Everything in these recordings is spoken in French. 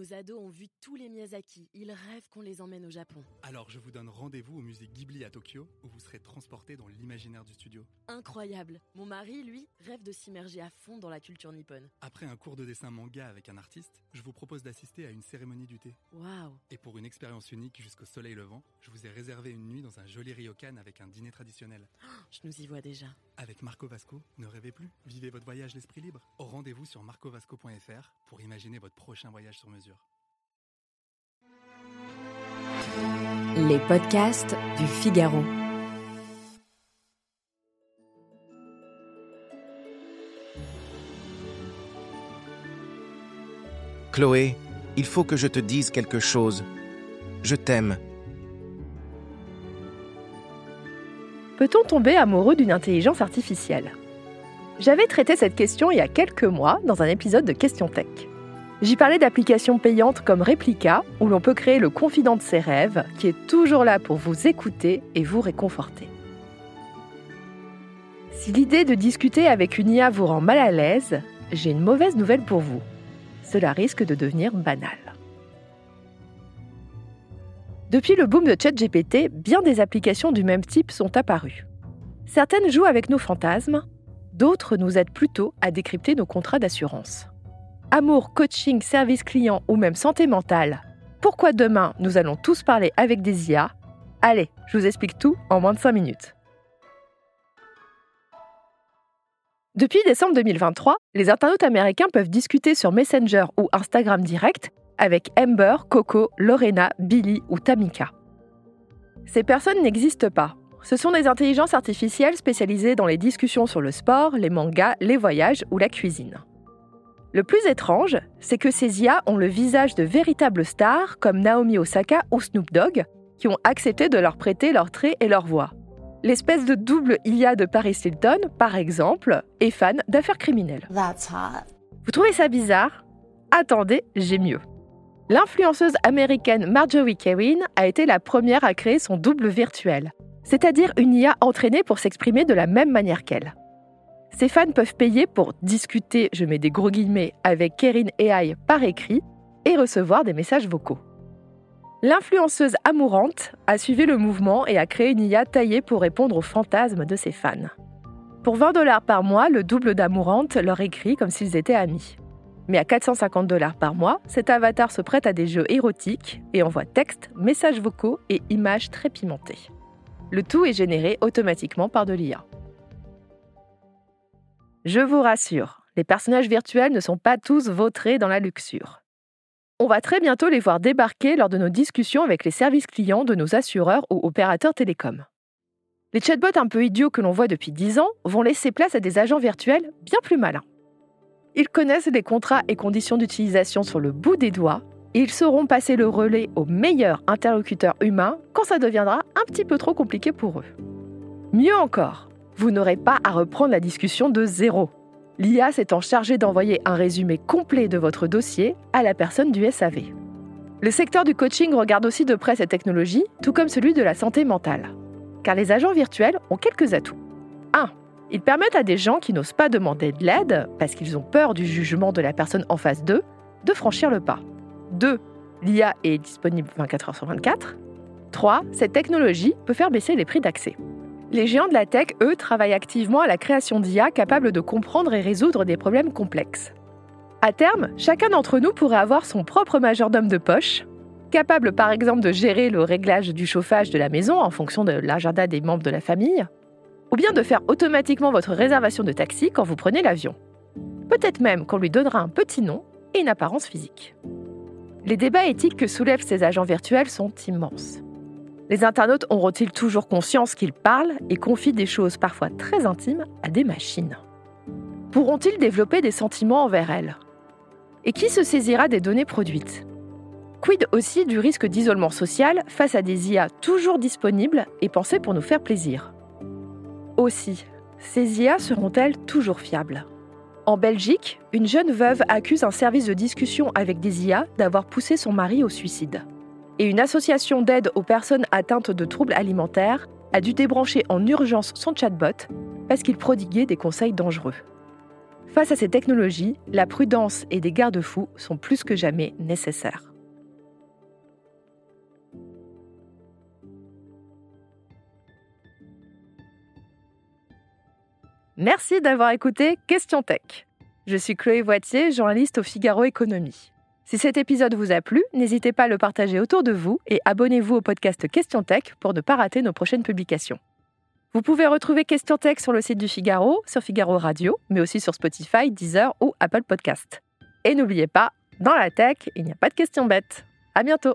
Nos ados ont vu tous les Miyazaki. Ils rêvent qu'on les emmène au Japon. Alors je vous donne rendez-vous au musée Ghibli à Tokyo où vous serez transporté dans l'imaginaire du studio. Incroyable. Mon mari, lui, rêve de s'immerger à fond dans la culture nippone. Après un cours de dessin manga avec un artiste, je vous propose d'assister à une cérémonie du thé. Waouh. Et pour une expérience unique jusqu'au soleil levant, je vous ai réservé une nuit dans un joli ryokan avec un dîner traditionnel. Je nous y vois déjà. Avec Marco Vasco, ne rêvez plus, vivez votre voyage l'esprit libre. Au rendez-vous sur marcovasco.fr pour imaginer votre prochain voyage sur mesure. Les podcasts du Figaro. Chloé, il faut que je te dise quelque chose. Je t'aime. Peut-on tomber amoureux d'une intelligence artificielle? J'avais traité cette question il y a quelques mois dans un épisode de Question Tech. J'y parlais d'applications payantes comme Replica, où l'on peut créer le confident de ses rêves, qui est toujours là pour vous écouter et vous réconforter. Si l'idée de discuter avec une IA vous rend mal à l'aise, j'ai une mauvaise nouvelle pour vous. Cela risque de devenir banal. Depuis le boom de ChatGPT, bien des applications du même type sont apparues. Certaines jouent avec nos fantasmes, d'autres nous aident plutôt à décrypter nos contrats d'assurance. Amour, coaching, service client ou même santé mentale. Pourquoi demain nous allons tous parler avec des IA Allez, je vous explique tout en moins de 5 minutes. Depuis décembre 2023, les internautes américains peuvent discuter sur Messenger ou Instagram Direct avec Amber, Coco, Lorena, Billy ou Tamika. Ces personnes n'existent pas. Ce sont des intelligences artificielles spécialisées dans les discussions sur le sport, les mangas, les voyages ou la cuisine. Le plus étrange, c'est que ces IA ont le visage de véritables stars comme Naomi Osaka ou Snoop Dogg, qui ont accepté de leur prêter leurs traits et leur voix. L'espèce de double IA de Paris Hilton, par exemple, est fan d'affaires criminelles. Vous trouvez ça bizarre? Attendez, j'ai mieux. L'influenceuse américaine Marjorie Kewin a été la première à créer son double virtuel, c'est-à-dire une IA entraînée pour s'exprimer de la même manière qu'elle. Ces fans peuvent payer pour discuter, je mets des gros guillemets, avec Kerin AI par écrit et recevoir des messages vocaux. L'influenceuse amourante a suivi le mouvement et a créé une IA taillée pour répondre aux fantasmes de ses fans. Pour 20 dollars par mois, le double d'amourante leur écrit comme s'ils étaient amis. Mais à 450 dollars par mois, cet avatar se prête à des jeux érotiques et envoie textes, messages vocaux et images très pimentées. Le tout est généré automatiquement par de l'IA. Je vous rassure, les personnages virtuels ne sont pas tous vautrés dans la luxure. On va très bientôt les voir débarquer lors de nos discussions avec les services clients de nos assureurs ou opérateurs télécoms. Les chatbots un peu idiots que l'on voit depuis 10 ans vont laisser place à des agents virtuels bien plus malins. Ils connaissent les contrats et conditions d'utilisation sur le bout des doigts et ils sauront passer le relais aux meilleurs interlocuteurs humains quand ça deviendra un petit peu trop compliqué pour eux. Mieux encore, vous n'aurez pas à reprendre la discussion de zéro. L'IA s'étant chargée d'envoyer un résumé complet de votre dossier à la personne du SAV. Le secteur du coaching regarde aussi de près cette technologie, tout comme celui de la santé mentale. Car les agents virtuels ont quelques atouts. 1. Ils permettent à des gens qui n'osent pas demander de l'aide, parce qu'ils ont peur du jugement de la personne en face d'eux, de franchir le pas. 2. L'IA est disponible 24 heures sur 24. 3. Cette technologie peut faire baisser les prix d'accès. Les géants de la tech, eux, travaillent activement à la création d'IA capables de comprendre et résoudre des problèmes complexes. À terme, chacun d'entre nous pourrait avoir son propre majordome de poche, capable par exemple de gérer le réglage du chauffage de la maison en fonction de l'agenda des membres de la famille, ou bien de faire automatiquement votre réservation de taxi quand vous prenez l'avion. Peut-être même qu'on lui donnera un petit nom et une apparence physique. Les débats éthiques que soulèvent ces agents virtuels sont immenses. Les internautes auront-ils toujours conscience qu'ils parlent et confient des choses parfois très intimes à des machines? Pourront-ils développer des sentiments envers elles? Et qui se saisira des données produites? Quid aussi du risque d'isolement social face à des IA toujours disponibles et pensées pour nous faire plaisir? Aussi, ces IA seront-elles toujours fiables? En Belgique, une jeune veuve accuse un service de discussion avec des IA d'avoir poussé son mari au suicide et une association d'aide aux personnes atteintes de troubles alimentaires a dû débrancher en urgence son chatbot parce qu'il prodiguait des conseils dangereux. Face à ces technologies, la prudence et des garde-fous sont plus que jamais nécessaires. Merci d'avoir écouté Question Tech. Je suis Chloé Voitier, journaliste au Figaro Économie. Si cet épisode vous a plu, n'hésitez pas à le partager autour de vous et abonnez-vous au podcast Question Tech pour ne pas rater nos prochaines publications. Vous pouvez retrouver Question Tech sur le site du Figaro, sur Figaro Radio, mais aussi sur Spotify, Deezer ou Apple Podcast. Et n'oubliez pas, dans la tech, il n'y a pas de questions bêtes. À bientôt!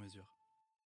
mesure.